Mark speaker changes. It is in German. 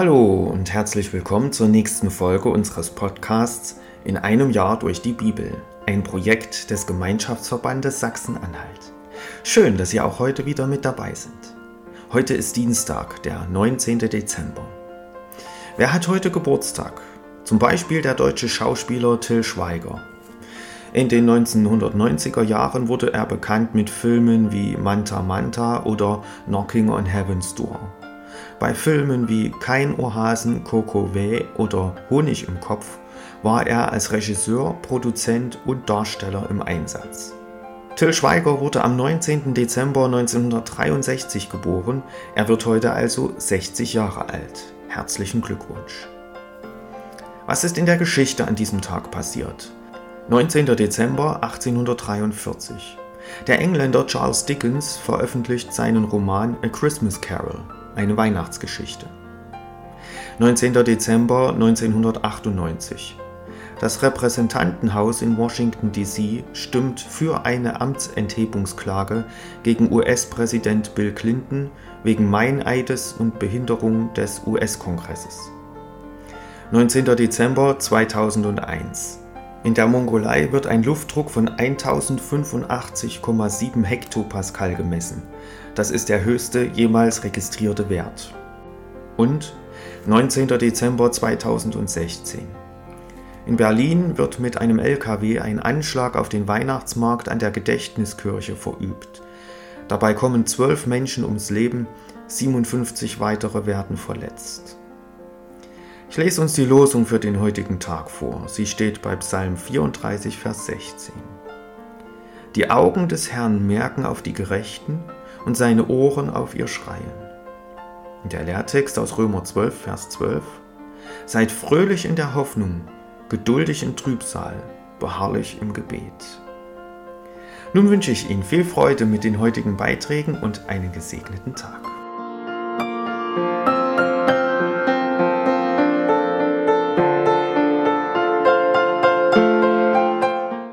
Speaker 1: Hallo und herzlich willkommen zur nächsten Folge unseres Podcasts In einem Jahr durch die Bibel, ein Projekt des Gemeinschaftsverbandes Sachsen-Anhalt. Schön, dass Sie auch heute wieder mit dabei sind. Heute ist Dienstag, der 19. Dezember. Wer hat heute Geburtstag? Zum Beispiel der deutsche Schauspieler Till Schweiger. In den 1990er Jahren wurde er bekannt mit Filmen wie Manta Manta oder Knocking on Heaven's Door. Bei Filmen wie Kein Ohrhasen, Coco Weh oder Honig im Kopf war er als Regisseur, Produzent und Darsteller im Einsatz. Till Schweiger wurde am 19. Dezember 1963 geboren. Er wird heute also 60 Jahre alt. Herzlichen Glückwunsch. Was ist in der Geschichte an diesem Tag passiert? 19. Dezember 1843. Der Engländer Charles Dickens veröffentlicht seinen Roman A Christmas Carol eine Weihnachtsgeschichte. 19. Dezember 1998. Das Repräsentantenhaus in Washington, D.C. stimmt für eine Amtsenthebungsklage gegen US-Präsident Bill Clinton wegen Meineides und Behinderung des US-Kongresses. 19. Dezember 2001. In der Mongolei wird ein Luftdruck von 1085,7 Hektopascal gemessen. Das ist der höchste jemals registrierte Wert. Und 19. Dezember 2016. In Berlin wird mit einem LKW ein Anschlag auf den Weihnachtsmarkt an der Gedächtniskirche verübt. Dabei kommen zwölf Menschen ums Leben, 57 weitere werden verletzt. Ich lese uns die Losung für den heutigen Tag vor. Sie steht bei Psalm 34, Vers 16. Die Augen des Herrn merken auf die Gerechten und seine Ohren auf ihr Schreien. Der Lehrtext aus Römer 12, Vers 12. Seid fröhlich in der Hoffnung, geduldig in Trübsal, beharrlich im Gebet. Nun wünsche ich Ihnen viel Freude mit den heutigen Beiträgen und einen gesegneten Tag.